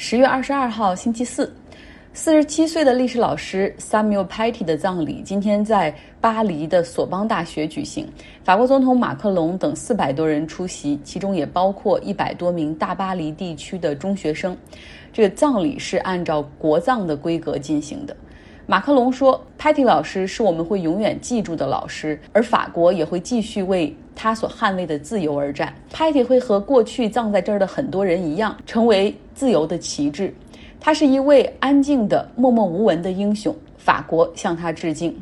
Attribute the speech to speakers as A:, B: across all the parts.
A: 十月二十二号，星期四，四十七岁的历史老师 Samuel Paty 的葬礼今天在巴黎的索邦大学举行。法国总统马克龙等四百多人出席，其中也包括一百多名大巴黎地区的中学生。这个葬礼是按照国葬的规格进行的。马克龙说：“Paty 老师是我们会永远记住的老师，而法国也会继续为他所捍卫的自由而战。，Patty 会和过去葬在这儿的很多人一样，成为。”自由的旗帜，他是一位安静的、默默无闻的英雄。法国向他致敬。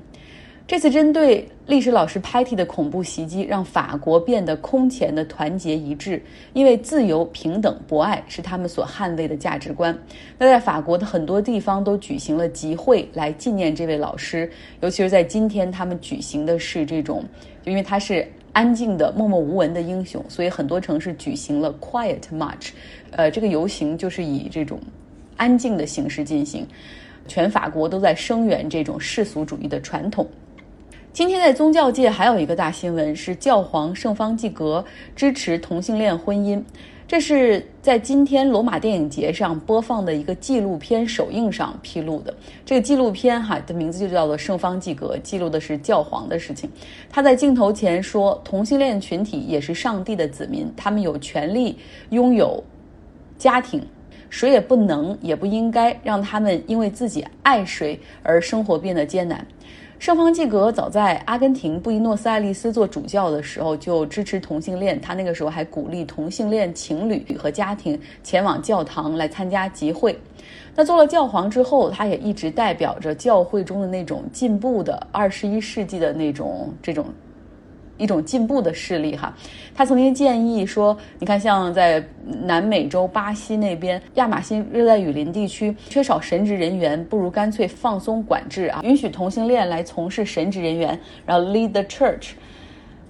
A: 这次针对历史老师 Patty 的恐怖袭击，让法国变得空前的团结一致，因为自由、平等、博爱是他们所捍卫的价值观。那在法国的很多地方都举行了集会来纪念这位老师，尤其是在今天，他们举行的是这种，就因为他是。安静的、默默无闻的英雄，所以很多城市举行了 Quiet March，呃，这个游行就是以这种安静的形式进行。全法国都在声援这种世俗主义的传统。今天在宗教界还有一个大新闻是教皇圣方济各支持同性恋婚姻。这是在今天罗马电影节上播放的一个纪录片首映上披露的。这个纪录片哈的名字就叫做《圣方济各》，记录的是教皇的事情。他在镜头前说：“同性恋群体也是上帝的子民，他们有权利拥有家庭，谁也不能也不应该让他们因为自己爱谁而生活变得艰难。”圣方济各早在阿根廷布宜诺斯艾利斯做主教的时候就支持同性恋，他那个时候还鼓励同性恋情侣和家庭前往教堂来参加集会。那做了教皇之后，他也一直代表着教会中的那种进步的二十一世纪的那种这种。一种进步的势力哈，他曾经建议说，你看像在南美洲巴西那边亚马逊热带雨林地区缺少神职人员，不如干脆放松管制啊，允许同性恋来从事神职人员，然后 lead the church。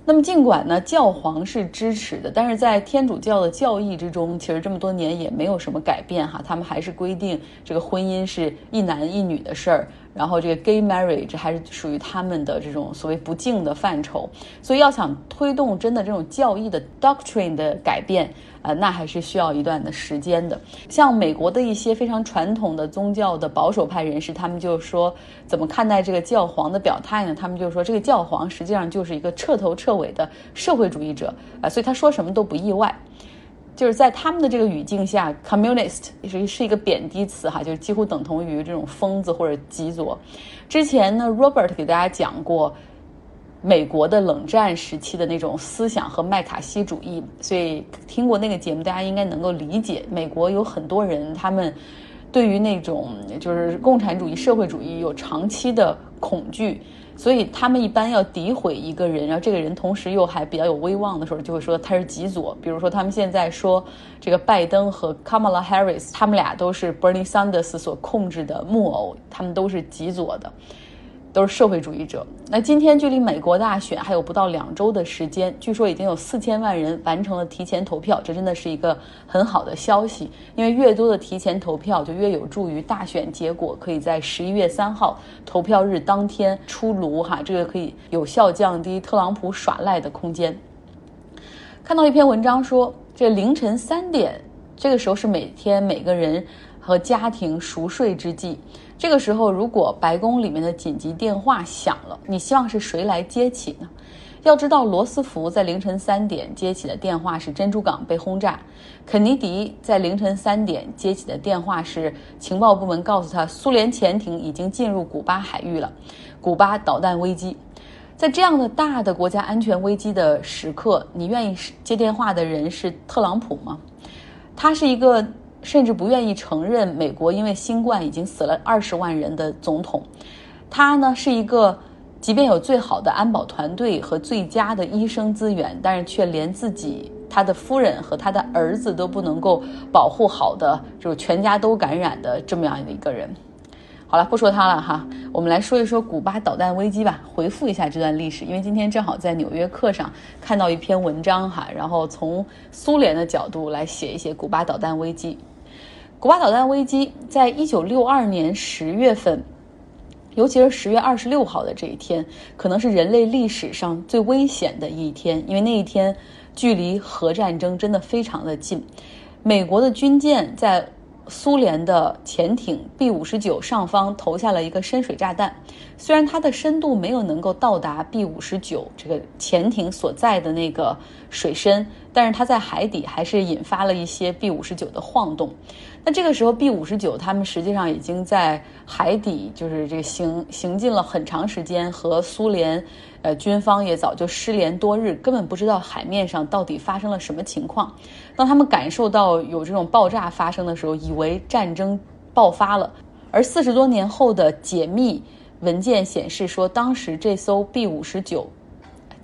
A: 那么尽管呢教皇是支持的，但是在天主教的教义之中，其实这么多年也没有什么改变哈，他们还是规定这个婚姻是一男一女的事儿。然后这个 gay marriage 还是属于他们的这种所谓不敬的范畴，所以要想推动真的这种教义的 doctrine 的改变，呃，那还是需要一段的时间的。像美国的一些非常传统的宗教的保守派人士，他们就说怎么看待这个教皇的表态呢？他们就说这个教皇实际上就是一个彻头彻尾的社会主义者啊，所以他说什么都不意外。就是在他们的这个语境下，communist 是是一个贬低词哈，就是几乎等同于这种疯子或者极左。之前呢，Robert 给大家讲过美国的冷战时期的那种思想和麦卡锡主义，所以听过那个节目，大家应该能够理解，美国有很多人他们对于那种就是共产主义、社会主义有长期的恐惧。所以他们一般要诋毁一个人，然后这个人同时又还比较有威望的时候，就会说他是极左。比如说，他们现在说这个拜登和 Kamala Harris，他们俩都是 Bernie Sanders 所控制的木偶，他们都是极左的。都是社会主义者。那今天距离美国大选还有不到两周的时间，据说已经有四千万人完成了提前投票，这真的是一个很好的消息。因为越多的提前投票，就越有助于大选结果可以在十一月三号投票日当天出炉。哈，这个可以有效降低特朗普耍赖的空间。看到一篇文章说，这凌晨三点，这个时候是每天每个人和家庭熟睡之际。这个时候，如果白宫里面的紧急电话响了，你希望是谁来接起呢？要知道，罗斯福在凌晨三点接起的电话是珍珠港被轰炸；肯尼迪在凌晨三点接起的电话是情报部门告诉他，苏联潜艇已经进入古巴海域了，古巴导弹危机。在这样的大的国家安全危机的时刻，你愿意接电话的人是特朗普吗？他是一个。甚至不愿意承认美国因为新冠已经死了二十万人的总统，他呢是一个即便有最好的安保团队和最佳的医生资源，但是却连自己他的夫人和他的儿子都不能够保护好的，就是全家都感染的这么样的一个人。好了，不说他了哈，我们来说一说古巴导弹危机吧，回复一下这段历史。因为今天正好在《纽约客》上看到一篇文章哈，然后从苏联的角度来写一写古巴导弹危机。古巴导弹危机在一九六二年十月份，尤其是十月二十六号的这一天，可能是人类历史上最危险的一天，因为那一天距离核战争真的非常的近。美国的军舰在苏联的潜艇 B 五十九上方投下了一个深水炸弹，虽然它的深度没有能够到达 B 五十九这个潜艇所在的那个水深，但是它在海底还是引发了一些 B 五十九的晃动。那这个时候 B 五十九他们实际上已经在海底就是这个行行进了很长时间，和苏联呃军方也早就失联多日，根本不知道海面上到底发生了什么情况。当他们感受到有这种爆炸发生的时候，以为战争爆发了。而四十多年后的解密文件显示说，当时这艘 B 五十九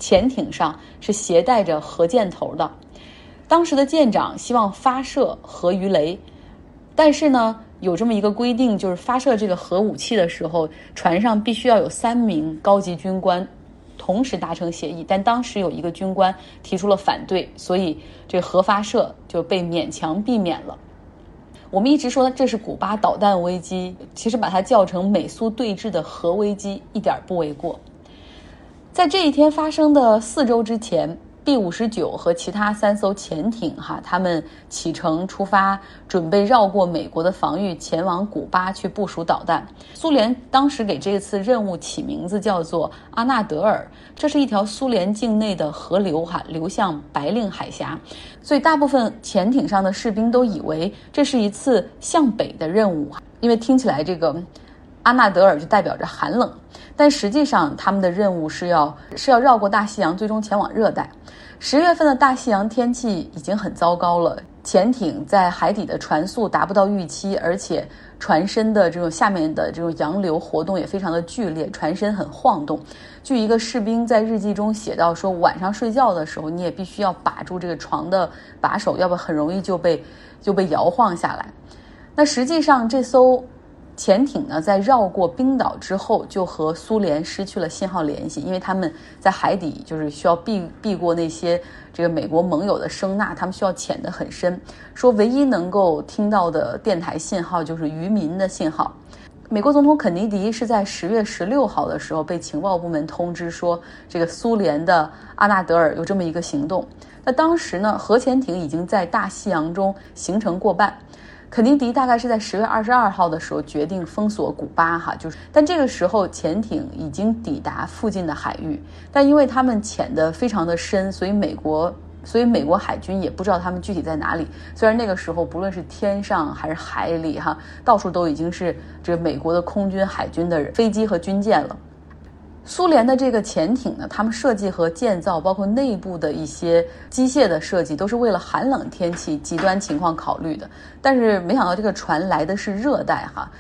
A: 潜艇上是携带着核箭头的。当时的舰长希望发射核鱼雷。但是呢，有这么一个规定，就是发射这个核武器的时候，船上必须要有三名高级军官同时达成协议。但当时有一个军官提出了反对，所以这核发射就被勉强避免了。我们一直说这是古巴导弹危机，其实把它叫成美苏对峙的核危机一点不为过。在这一天发生的四周之前。B 五十九和其他三艘潜艇，哈，他们启程出发，准备绕过美国的防御，前往古巴去部署导弹。苏联当时给这次任务起名字叫做阿纳德尔，这是一条苏联境内的河流，哈，流向白令海峡，所以大部分潜艇上的士兵都以为这是一次向北的任务，因为听起来这个阿纳德尔就代表着寒冷。但实际上，他们的任务是要是要绕过大西洋，最终前往热带。十月份的大西洋天气已经很糟糕了，潜艇在海底的船速达不到预期，而且船身的这种下面的这种洋流活动也非常的剧烈，船身很晃动。据一个士兵在日记中写到说，晚上睡觉的时候，你也必须要把住这个床的把手，要不很容易就被就被摇晃下来。那实际上这艘。潜艇呢，在绕过冰岛之后，就和苏联失去了信号联系，因为他们在海底就是需要避避过那些这个美国盟友的声呐，他们需要潜得很深。说唯一能够听到的电台信号就是渔民的信号。美国总统肯尼迪是在十月十六号的时候被情报部门通知说，这个苏联的阿纳德尔有这么一个行动。那当时呢，核潜艇已经在大西洋中行程过半。肯尼迪大概是在十月二十二号的时候决定封锁古巴，哈，就是，但这个时候潜艇已经抵达附近的海域，但因为他们潜的非常的深，所以美国，所以美国海军也不知道他们具体在哪里。虽然那个时候不论是天上还是海里，哈，到处都已经是这美国的空军、海军的飞机和军舰了。苏联的这个潜艇呢，他们设计和建造，包括内部的一些机械的设计，都是为了寒冷天气、极端情况考虑的。但是没想到这个船来的是热带哈，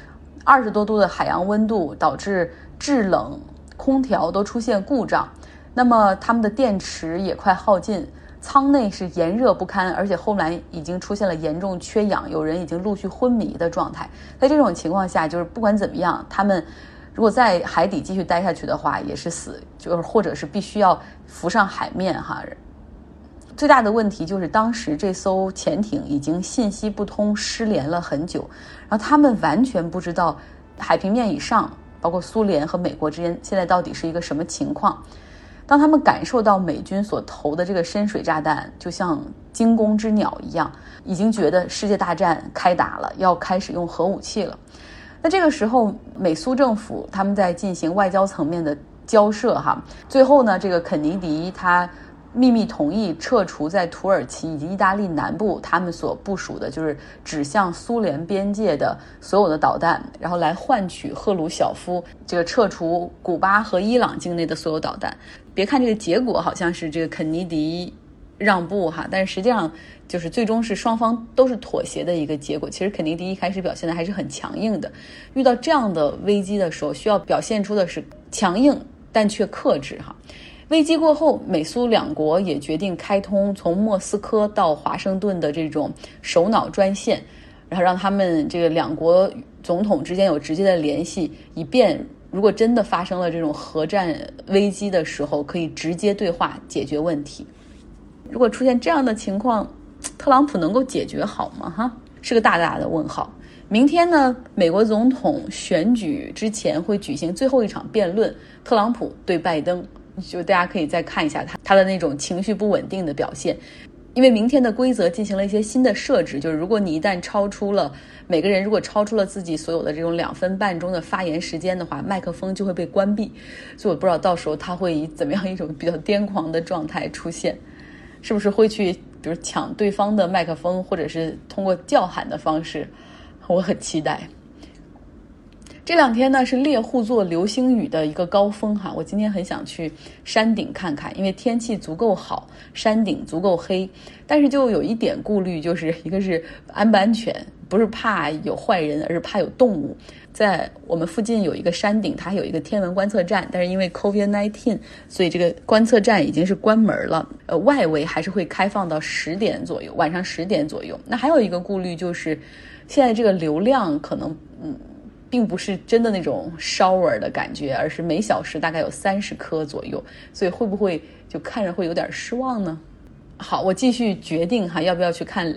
A: 二十多度的海洋温度导致制冷，空调都出现故障。那么他们的电池也快耗尽，舱内是炎热不堪，而且后来已经出现了严重缺氧，有人已经陆续昏迷的状态。在这种情况下，就是不管怎么样，他们。如果在海底继续待下去的话，也是死，就是或者是必须要浮上海面哈。最大的问题就是当时这艘潜艇已经信息不通，失联了很久，然后他们完全不知道海平面以上，包括苏联和美国之间现在到底是一个什么情况。当他们感受到美军所投的这个深水炸弹，就像惊弓之鸟一样，已经觉得世界大战开打了，要开始用核武器了。那这个时候，美苏政府他们在进行外交层面的交涉，哈，最后呢，这个肯尼迪他秘密同意撤除在土耳其以及意大利南部他们所部署的，就是指向苏联边界的所有的导弹，然后来换取赫鲁晓夫这个撤除古巴和伊朗境内的所有导弹。别看这个结果好像是这个肯尼迪让步哈，但是实际上。就是最终是双方都是妥协的一个结果。其实肯尼迪一开始表现的还是很强硬的，遇到这样的危机的时候，需要表现出的是强硬但却克制哈。危机过后，美苏两国也决定开通从莫斯科到华盛顿的这种首脑专线，然后让他们这个两国总统之间有直接的联系，以便如果真的发生了这种核战危机的时候，可以直接对话解决问题。如果出现这样的情况，特朗普能够解决好吗？哈，是个大大的问号。明天呢，美国总统选举之前会举行最后一场辩论，特朗普对拜登，就大家可以再看一下他他的那种情绪不稳定的表现。因为明天的规则进行了一些新的设置，就是如果你一旦超出了每个人如果超出了自己所有的这种两分半钟的发言时间的话，麦克风就会被关闭。所以我不知道到时候他会以怎么样一种比较癫狂的状态出现，是不是会去比如抢对方的麦克风，或者是通过叫喊的方式？我很期待。这两天呢是猎户座流星雨的一个高峰哈，我今天很想去山顶看看，因为天气足够好，山顶足够黑。但是就有一点顾虑，就是一个是安不安全，不是怕有坏人，而是怕有动物。在我们附近有一个山顶，它有一个天文观测站，但是因为 COVID-19，所以这个观测站已经是关门了。呃，外围还是会开放到十点左右，晚上十点左右。那还有一个顾虑就是，现在这个流量可能嗯。并不是真的那种 shower 的感觉，而是每小时大概有三十颗左右，所以会不会就看着会有点失望呢？好，我继续决定哈，要不要去看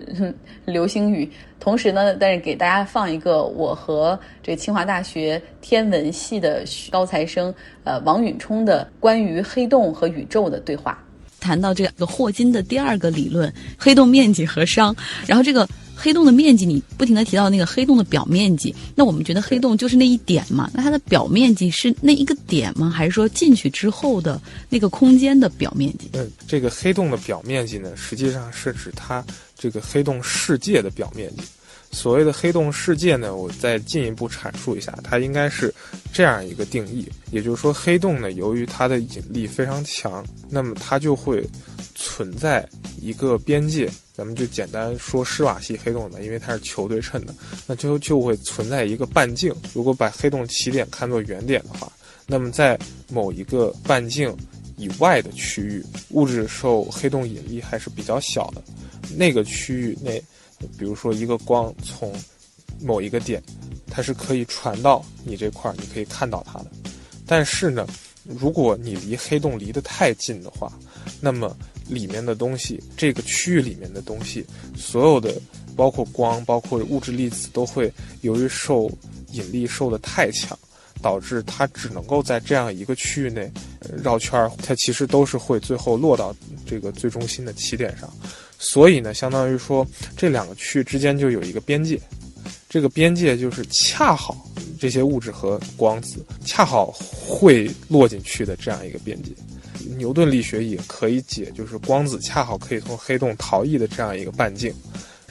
A: 流星雨？同时呢，但是给大家放一个我和这清华大学天文系的高材生呃王允冲的关于黑洞和宇宙的对话，谈到这个霍金的第二个理论——黑洞面积和熵，然后这个。黑洞的面积，你不停的提到那个黑洞的表面积，那我们觉得黑洞就是那一点嘛？那它的表面积是那一个点吗？还是说进去之后的那个空间的表面积？
B: 嗯，这个黑洞的表面积呢，实际上是指它这个黑洞世界的表面积。所谓的黑洞世界呢，我再进一步阐述一下，它应该是这样一个定义，也就是说，黑洞呢，由于它的引力非常强，那么它就会存在一个边界。咱们就简单说施瓦西黑洞吧，因为它是球对称的，那就就会存在一个半径。如果把黑洞起点看作原点的话，那么在某一个半径以外的区域，物质受黑洞引力还是比较小的。那个区域内，比如说一个光从某一个点，它是可以传到你这块儿，你可以看到它的。但是呢，如果你离黑洞离得太近的话，那么。里面的东西，这个区域里面的东西，所有的包括光，包括物质粒子，都会由于受引力受的太强，导致它只能够在这样一个区域内绕圈。它其实都是会最后落到这个最中心的起点上。所以呢，相当于说这两个区域之间就有一个边界，这个边界就是恰好这些物质和光子恰好会落进去的这样一个边界。牛顿力学也可以解，就是光子恰好可以从黑洞逃逸的这样一个半径，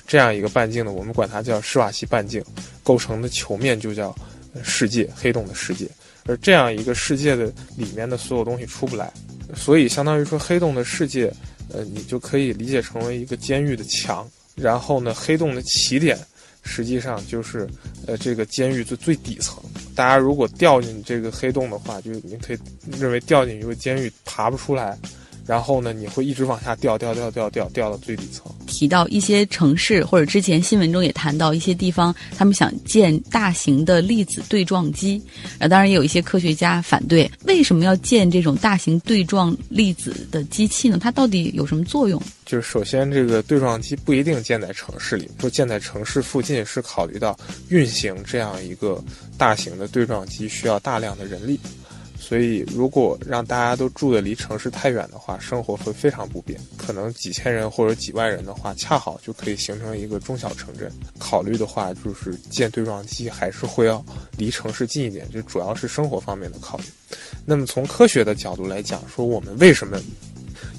B: 这样一个半径呢，我们管它叫施瓦西半径，构成的球面就叫世界，黑洞的世界。而这样一个世界的里面的所有东西出不来，所以相当于说黑洞的世界，呃，你就可以理解成为一个监狱的墙，然后呢，黑洞的起点。实际上就是，呃，这个监狱最最底层。大家如果掉进这个黑洞的话，就你可以认为掉进一个监狱，爬不出来。然后呢，你会一直往下掉，掉，掉，掉，掉，掉到最底层。
A: 提到一些城市，或者之前新闻中也谈到一些地方，他们想建大型的粒子对撞机。啊，当然也有一些科学家反对。为什么要建这种大型对撞粒子的机器呢？它到底有什么作用？
B: 就是首先，这个对撞机不一定建在城市里，说建在城市附近是考虑到运行这样一个大型的对撞机需要大量的人力。所以，如果让大家都住的离城市太远的话，生活会非常不便。可能几千人或者几万人的话，恰好就可以形成一个中小城镇。考虑的话，就是建对撞机还是会要离城市近一点，就主要是生活方面的考虑。那么从科学的角度来讲，说我们为什么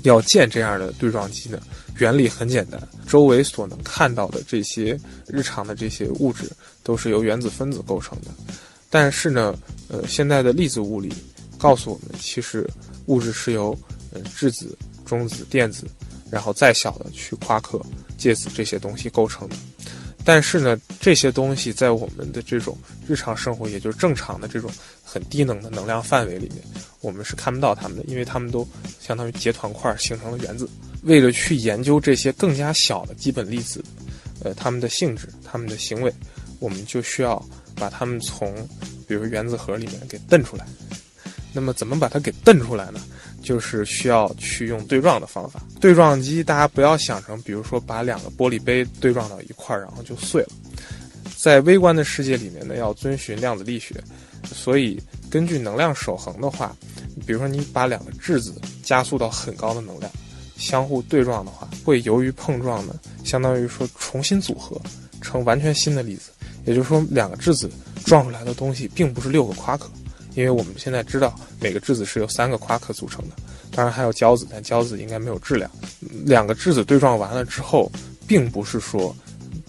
B: 要建这样的对撞机呢？原理很简单，周围所能看到的这些日常的这些物质都是由原子分子构成的，但是呢，呃，现在的粒子物理。告诉我们，其实物质是由呃质子、中子、电子，然后再小的去夸克、介子这些东西构成的。但是呢，这些东西在我们的这种日常生活，也就是正常的这种很低能的能量范围里面，我们是看不到它们的，因为它们都相当于结团块形成了原子。为了去研究这些更加小的基本粒子，呃，它们的性质、它们的行为，我们就需要把它们从比如原子核里面给瞪出来。那么怎么把它给瞪出来呢？就是需要去用对撞的方法。对撞机大家不要想成，比如说把两个玻璃杯对撞到一块儿，然后就碎了。在微观的世界里面呢，要遵循量子力学，所以根据能量守恒的话，比如说你把两个质子加速到很高的能量，相互对撞的话，会由于碰撞呢，相当于说重新组合成完全新的粒子。也就是说，两个质子撞出来的东西并不是六个夸克，因为我们现在知道每个质子是由三个夸克组成的，当然还有胶子，但胶子应该没有质量。两个质子对撞完了之后，并不是说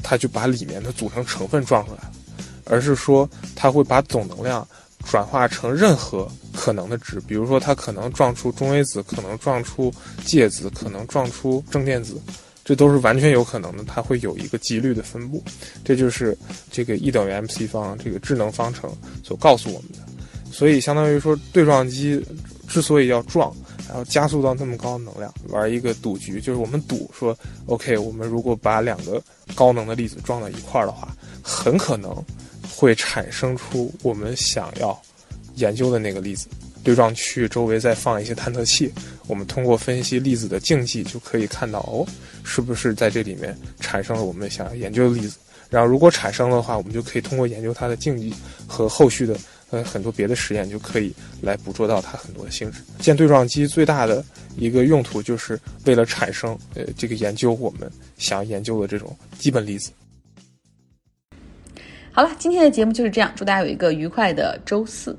B: 它就把里面的组成成分撞出来了，而是说它会把总能量转化成任何可能的值，比如说它可能撞出中微子，可能撞出介子，可能撞出正电子。这都是完全有可能的，它会有一个几率的分布，这就是这个 E 等于 mc 方这个智能方程所告诉我们的。所以相当于说，对撞机之所以要撞，然后加速到那么高的能量，玩一个赌局，就是我们赌说，OK，我们如果把两个高能的粒子撞到一块儿的话，很可能会产生出我们想要研究的那个粒子。对撞区周围再放一些探测器，我们通过分析粒子的径迹就可以看到哦，是不是在这里面产生了我们想要研究的粒子？然后如果产生的话，我们就可以通过研究它的径迹和后续的呃很多别的实验，就可以来捕捉到它很多的性质。建对撞机最大的一个用途就是为了产生呃这个研究我们想要研究的这种基本粒子。
A: 好了，今天的节目就是这样，祝大家有一个愉快的周四。